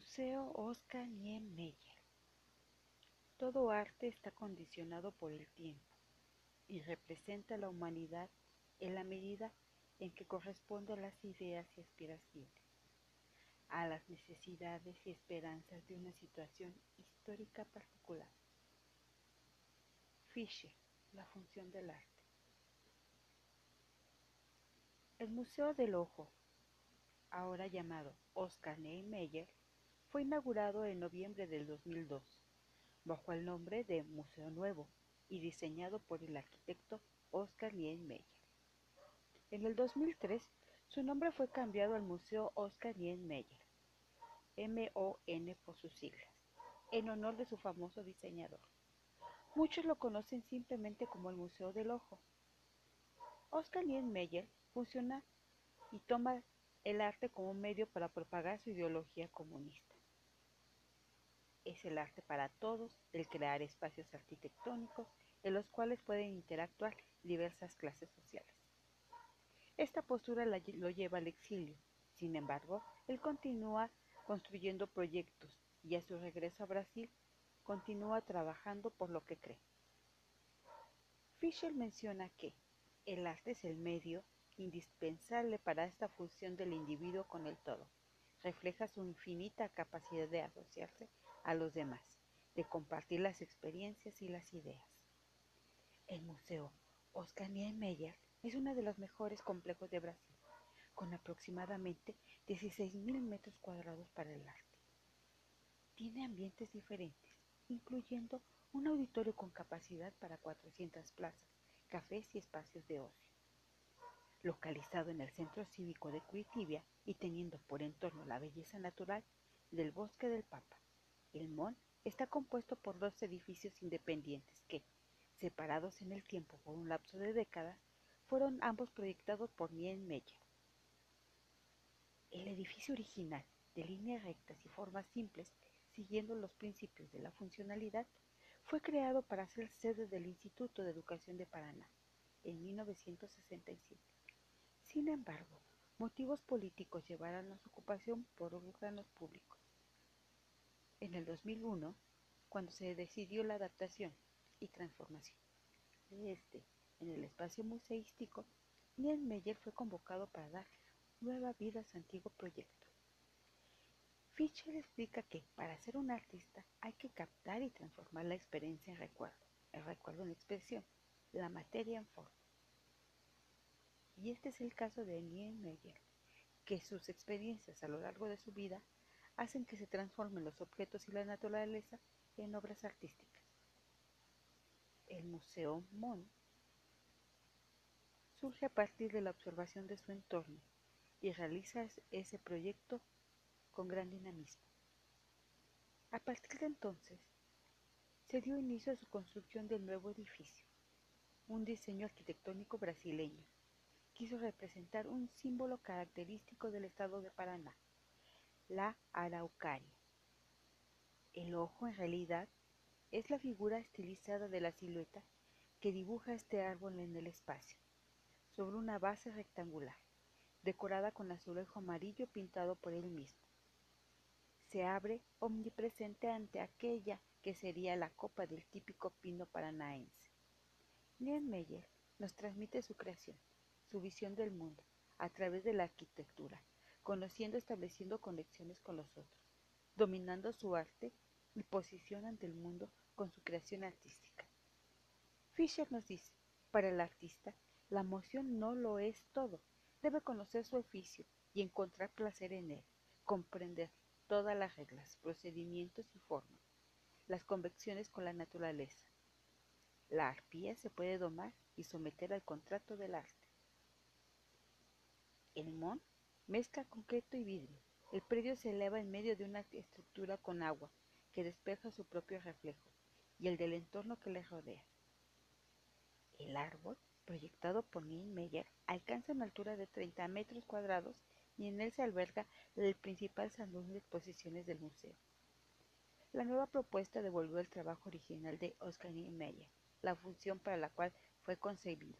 Museo Oscar Niemeyer. Todo arte está condicionado por el tiempo y representa a la humanidad en la medida en que corresponde a las ideas y aspiraciones, a las necesidades y esperanzas de una situación histórica particular. Fischer, la función del arte. El Museo del Ojo, ahora llamado Oscar Niemeyer, fue inaugurado en noviembre del 2002, bajo el nombre de Museo Nuevo y diseñado por el arquitecto Oscar Niemeyer. En el 2003, su nombre fue cambiado al Museo Oscar Niemeyer, M-O-N por sus siglas, en honor de su famoso diseñador. Muchos lo conocen simplemente como el Museo del Ojo. Oscar Niemeyer funciona y toma el arte como un medio para propagar su ideología comunista es el arte para todos, el crear espacios arquitectónicos en los cuales pueden interactuar diversas clases sociales. Esta postura lo lleva al exilio, sin embargo, él continúa construyendo proyectos y a su regreso a Brasil continúa trabajando por lo que cree. Fischer menciona que el arte es el medio indispensable para esta fusión del individuo con el todo. Refleja su infinita capacidad de asociarse a los demás, de compartir las experiencias y las ideas. El Museo Oscar Niemeyer es uno de los mejores complejos de Brasil, con aproximadamente 16.000 metros cuadrados para el arte. Tiene ambientes diferentes, incluyendo un auditorio con capacidad para 400 plazas, cafés y espacios de ocio. Localizado en el centro cívico de Curitiba y teniendo por entorno la belleza natural del bosque del Papa, el MON está compuesto por dos edificios independientes que, separados en el tiempo por un lapso de décadas, fueron ambos proyectados por Niemeyer. El edificio original, de líneas rectas y formas simples, siguiendo los principios de la funcionalidad, fue creado para ser sede del Instituto de Educación de Paraná en 1967. Sin embargo, motivos políticos llevaron a su ocupación por órganos públicos. En el 2001, cuando se decidió la adaptación y transformación de este en el espacio museístico, Niemeyer fue convocado para dar nueva vida a su antiguo proyecto. Fischer explica que para ser un artista hay que captar y transformar la experiencia en recuerdo, el recuerdo en expresión, la materia en forma. Y este es el caso de Niemeyer, que sus experiencias a lo largo de su vida hacen que se transformen los objetos y la naturaleza en obras artísticas. El Museo Mon surge a partir de la observación de su entorno y realiza ese proyecto con gran dinamismo. A partir de entonces, se dio inicio a su construcción del nuevo edificio, un diseño arquitectónico brasileño. Quiso representar un símbolo característico del estado de Paraná, la araucaria. El ojo en realidad es la figura estilizada de la silueta que dibuja este árbol en el espacio, sobre una base rectangular, decorada con azulejo amarillo pintado por él mismo. Se abre omnipresente ante aquella que sería la copa del típico pino paranaense. Niemeyer nos transmite su creación, su visión del mundo, a través de la arquitectura, conociendo, estableciendo conexiones con los otros, dominando su arte y posición ante el mundo con su creación artística. Fisher nos dice, para el artista, la emoción no lo es todo, debe conocer su oficio y encontrar placer en él, comprender todas las reglas, procedimientos y formas, las convecciones con la naturaleza. La arpía se puede domar y someter al contrato del arte. El mon Mezcla concreto y vidrio. El predio se eleva en medio de una estructura con agua que despeja su propio reflejo y el del entorno que le rodea. El árbol, proyectado por Meyer, alcanza una altura de 30 metros cuadrados y en él se alberga el principal salón de exposiciones del museo. La nueva propuesta devolvió el trabajo original de Oscar Niemeyer, la función para la cual fue concebido,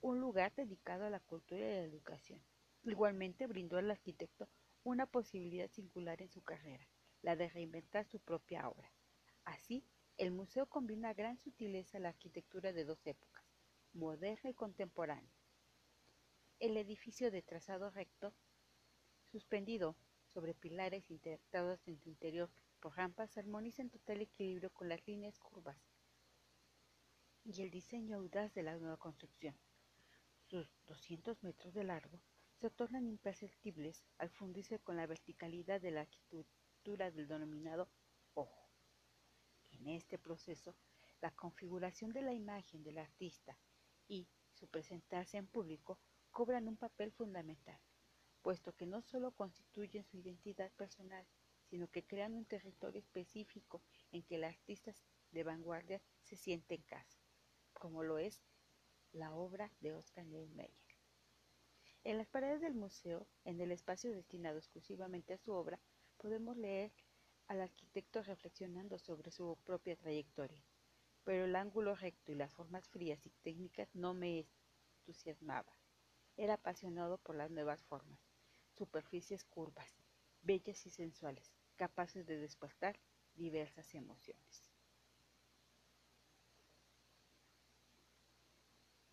un lugar dedicado a la cultura y la educación. Igualmente brindó al arquitecto una posibilidad singular en su carrera, la de reinventar su propia obra. Así, el museo combina gran sutileza la arquitectura de dos épocas, moderna y contemporánea. El edificio de trazado recto, suspendido sobre pilares integrados en su interior por rampas, armoniza en total equilibrio con las líneas curvas y el diseño audaz de la nueva construcción. Sus 200 metros de largo se tornan imperceptibles al fundirse con la verticalidad de la arquitectura del denominado ojo. En este proceso, la configuración de la imagen del artista y su presentarse en público cobran un papel fundamental, puesto que no solo constituyen su identidad personal, sino que crean un territorio específico en que el artista de vanguardia se siente en casa, como lo es la obra de Oscar Niemeyer. En las paredes del museo, en el espacio destinado exclusivamente a su obra, podemos leer al arquitecto reflexionando sobre su propia trayectoria. Pero el ángulo recto y las formas frías y técnicas no me entusiasmaba. Era apasionado por las nuevas formas, superficies curvas, bellas y sensuales, capaces de despertar diversas emociones.